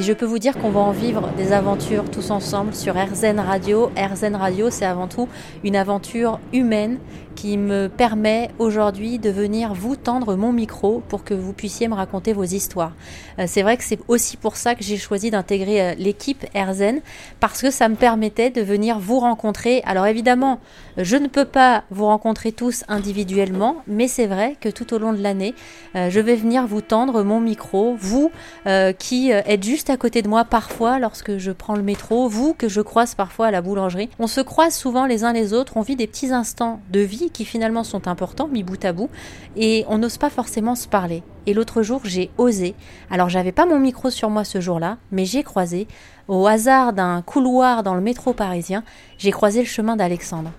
Et je peux vous dire qu'on va en vivre des aventures tous ensemble sur RZN Radio. RZN Radio, c'est avant tout une aventure humaine qui me permet aujourd'hui de venir vous tendre mon micro pour que vous puissiez me raconter vos histoires. Euh, c'est vrai que c'est aussi pour ça que j'ai choisi d'intégrer euh, l'équipe RZN parce que ça me permettait de venir vous rencontrer. Alors évidemment, je ne peux pas vous rencontrer tous individuellement, mais c'est vrai que tout au long de l'année, euh, je vais venir vous tendre mon micro, vous qui êtes juste à côté de moi parfois lorsque je prends le métro, vous que je croise parfois à la boulangerie. On se croise souvent les uns les autres, on vit des petits instants de vie qui finalement sont importants, mis bout à bout, et on n'ose pas forcément se parler. Et l'autre jour, j'ai osé. Alors, j'avais pas mon micro sur moi ce jour-là, mais j'ai croisé, au hasard d'un couloir dans le métro parisien, j'ai croisé le chemin d'Alexandre.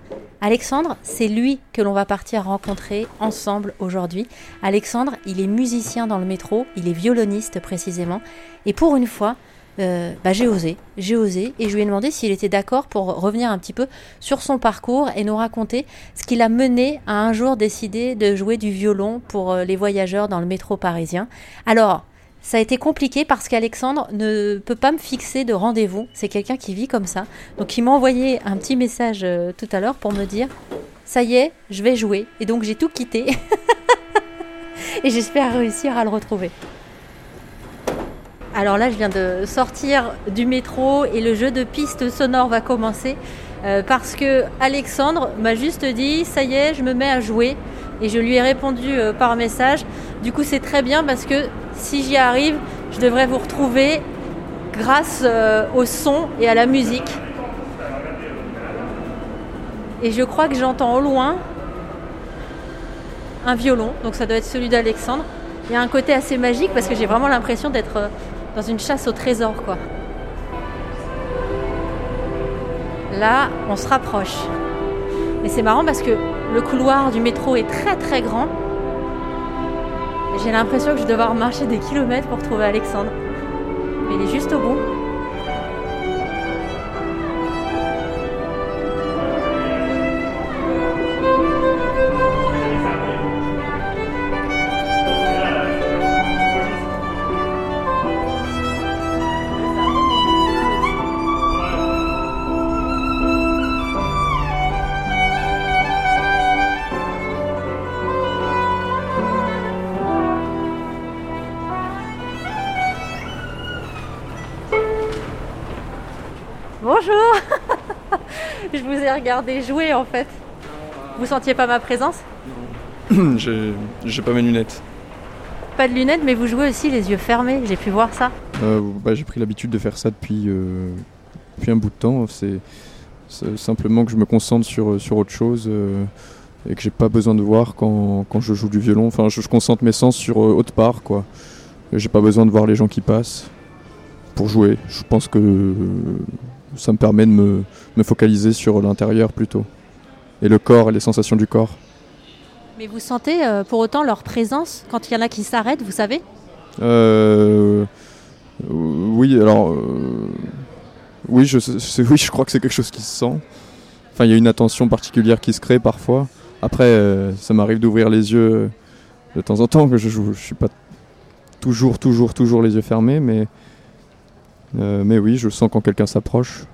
Alexandre, c'est lui que l'on va partir rencontrer ensemble aujourd'hui. Alexandre, il est musicien dans le métro, il est violoniste précisément, et pour une fois, euh, bah, j'ai osé, j'ai osé, et je lui ai demandé s'il était d'accord pour revenir un petit peu sur son parcours et nous raconter ce qui l'a mené à un jour décider de jouer du violon pour euh, les voyageurs dans le métro parisien. Alors, ça a été compliqué parce qu'Alexandre ne peut pas me fixer de rendez-vous. C'est quelqu'un qui vit comme ça. Donc il m'a envoyé un petit message euh, tout à l'heure pour me dire ça y est, je vais jouer. Et donc j'ai tout quitté. et j'espère réussir à le retrouver. Alors là, je viens de sortir du métro et le jeu de piste sonore va commencer euh, parce que Alexandre m'a juste dit ça y est, je me mets à jouer et je lui ai répondu euh, par message. Du coup, c'est très bien parce que si j'y arrive, je devrais vous retrouver grâce euh, au son et à la musique. Et je crois que j'entends au loin un violon, donc ça doit être celui d'Alexandre. Il y a un côté assez magique parce que j'ai vraiment l'impression d'être dans une chasse au trésor, quoi. Là, on se rapproche. Et c'est marrant parce que le couloir du métro est très très grand. J'ai l'impression que je vais devoir marcher des kilomètres pour trouver Alexandre. Mais il est juste au bout. Bonjour Je vous ai regardé jouer en fait. Vous sentiez pas ma présence? J'ai pas mes lunettes. Pas de lunettes, mais vous jouez aussi les yeux fermés, j'ai pu voir ça. Euh, bah, j'ai pris l'habitude de faire ça depuis, euh, depuis un bout de temps. C'est simplement que je me concentre sur, sur autre chose euh, et que j'ai pas besoin de voir quand, quand, je joue du violon. Enfin, je, je concentre mes sens sur autre part, quoi. J'ai pas besoin de voir les gens qui passent pour jouer. Je pense que ça me permet de me, focaliser sur l'intérieur plutôt. Et le corps et les sensations du corps. Mais vous sentez euh, pour autant leur présence quand il y en a qui s'arrêtent, vous savez? Euh, Oui, alors. Euh, oui, je, oui, je crois que c'est quelque chose qui se sent. Enfin, il y a une attention particulière qui se crée parfois. Après, ça m'arrive d'ouvrir les yeux de temps en temps, que je. Je suis pas toujours, toujours, toujours les yeux fermés, mais euh, mais oui, je sens quand quelqu'un s'approche.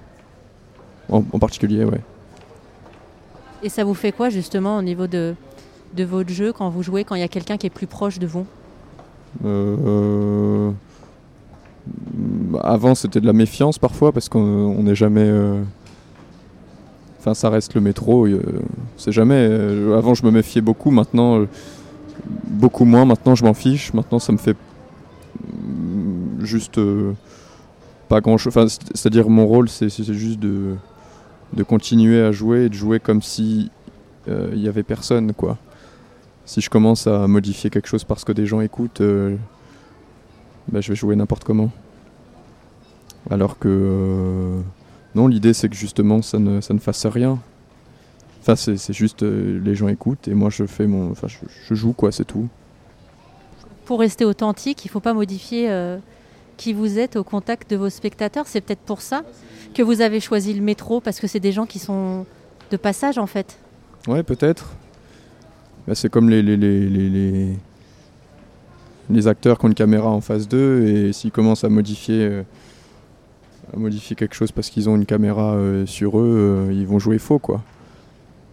En, particulier, ouais. Et ça vous fait quoi justement au niveau de, de votre jeu quand vous jouez, quand il y a quelqu'un qui est plus proche de vous? Euh, Avant, c'était de la méfiance parfois parce qu'on n'est jamais. Euh, enfin, ça reste le métro, c'est jamais. avant, je me méfiais beaucoup, maintenant, beaucoup moins. Maintenant, je m'en fiche. Maintenant, ça me fait juste pas grand chose. Enfin, c'est-à-dire mon rôle, c'est juste de, de continuer à jouer et de jouer comme si euh, il y avait personne, quoi. Si je commence à modifier quelque chose parce que des gens écoutent, euh, bah, je vais jouer n'importe comment. Alors que euh, non, l'idée c'est que justement ça ne, ça ne fasse rien. Enfin, c'est juste les gens écoutent et moi je fais mon, enfin, je joue quoi, c'est tout. Pour rester authentique, il faut pas modifier qui vous êtes au contact de vos spectateurs. C'est peut-être pour ça que vous avez choisi le métro, parce que c'est des gens qui sont de passage en fait. Ouais, peut-être. Bah, c'est comme les, les, les, les acteurs qui ont une caméra en face d'eux et s'ils commencent à modifier, euh, à modifier quelque chose parce qu'ils ont une caméra euh, sur eux, euh, ils vont jouer faux quoi.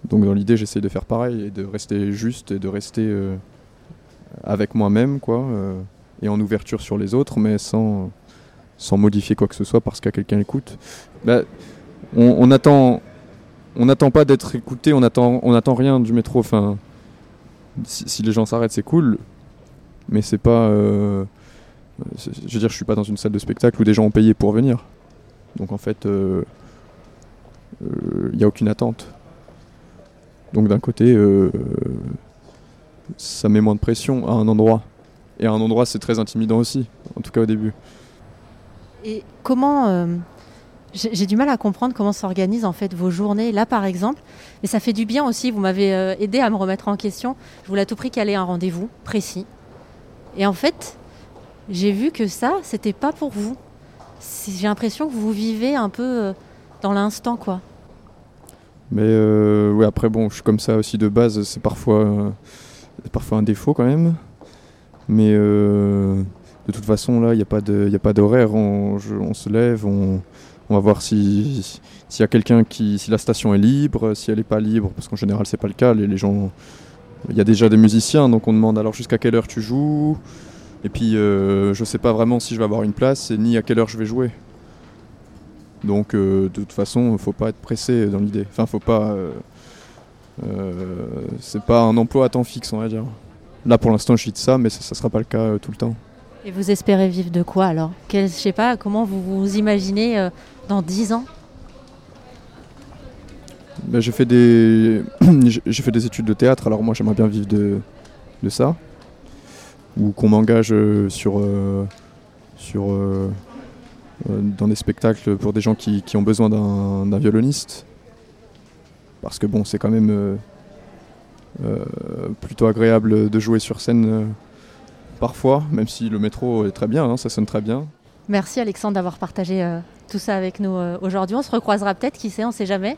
Donc dans l'idée j'essaie de faire pareil et de rester juste et de rester avec moi-même quoi et en ouverture sur les autres mais sans, sans modifier quoi que ce soit parce qu'à quelqu'un écoute. Bah, on, attend on n'attend pas d'être écouté, on attend on attend rien du métro. Enfin, si, les gens s'arrêtent c'est cool, mais c'est pas. euh, je veux dire, je suis pas dans une salle de spectacle où des gens ont payé pour venir. Donc en fait, il n'y a aucune attente. Donc d'un côté, euh, ça met moins de pression à un endroit. Et à un endroit, c'est très intimidant aussi, en tout cas au début. Et comment euh, j'ai du mal à comprendre comment s'organisent en fait vos journées là par exemple. Mais ça fait du bien aussi. Vous m'avez euh, aidé à me remettre en question. Je voulais à tout prix caler un rendez-vous précis. Et en fait, j'ai vu que ça, c'était pas pour vous. J'ai l'impression que vous vivez un peu euh, dans l'instant quoi. Mais euh, ouais, après, bon, je suis comme ça aussi de base, c'est parfois, euh, c'est parfois un défaut quand même. Mais euh, de toute façon, là, il n'y a pas d'horaire. On, se lève, on, va voir si- y a quelqu'un qui. si la station est libre, si elle n'est pas libre, parce qu'en général, c'est pas le cas. Les, gens. Il y a déjà des musiciens, donc on demande alors jusqu'à quelle heure tu joues. Et puis, euh, je sais pas vraiment si je vais avoir une place et ni à quelle heure je vais jouer. Donc euh, de toute façon, faut pas être pressé dans l'idée. Enfin, faut pas. c'est pas un emploi à temps fixe, on va dire. Là, pour l'instant, je vis de ça, mais ça, ça sera pas le cas euh, tout le temps. Et vous espérez vivre de quoi alors? Quel, Je sais pas, comment vous vous imaginez euh, dans 10 ans? Ben, j'ai fait des j'ai fait des études de théâtre. Alors moi, j'aimerais bien vivre de, de ça, ou qu'on m'engage euh, sur euh, sur euh, dans des spectacles pour des gens qui, qui ont besoin d'un violoniste. Parce que bon, c'est quand même plutôt agréable de jouer sur scène euh, parfois, même si le métro est très bien, hein, ça sonne très bien. Merci Alexandre d'avoir partagé euh, tout ça avec nous euh, aujourd'hui. On se recroisera peut-être, qui sait, on sait jamais.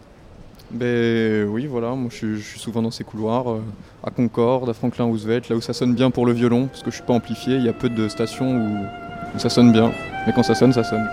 Ben oui, voilà, moi je, suis- je suis souvent dans ces couloirs, euh, à Concorde, à Franklin Roosevelt, là où ça sonne bien pour le violon, parce que je suis pas amplifié, il y a peu de stations où, où ça sonne bien, mais quand ça sonne, ça sonne.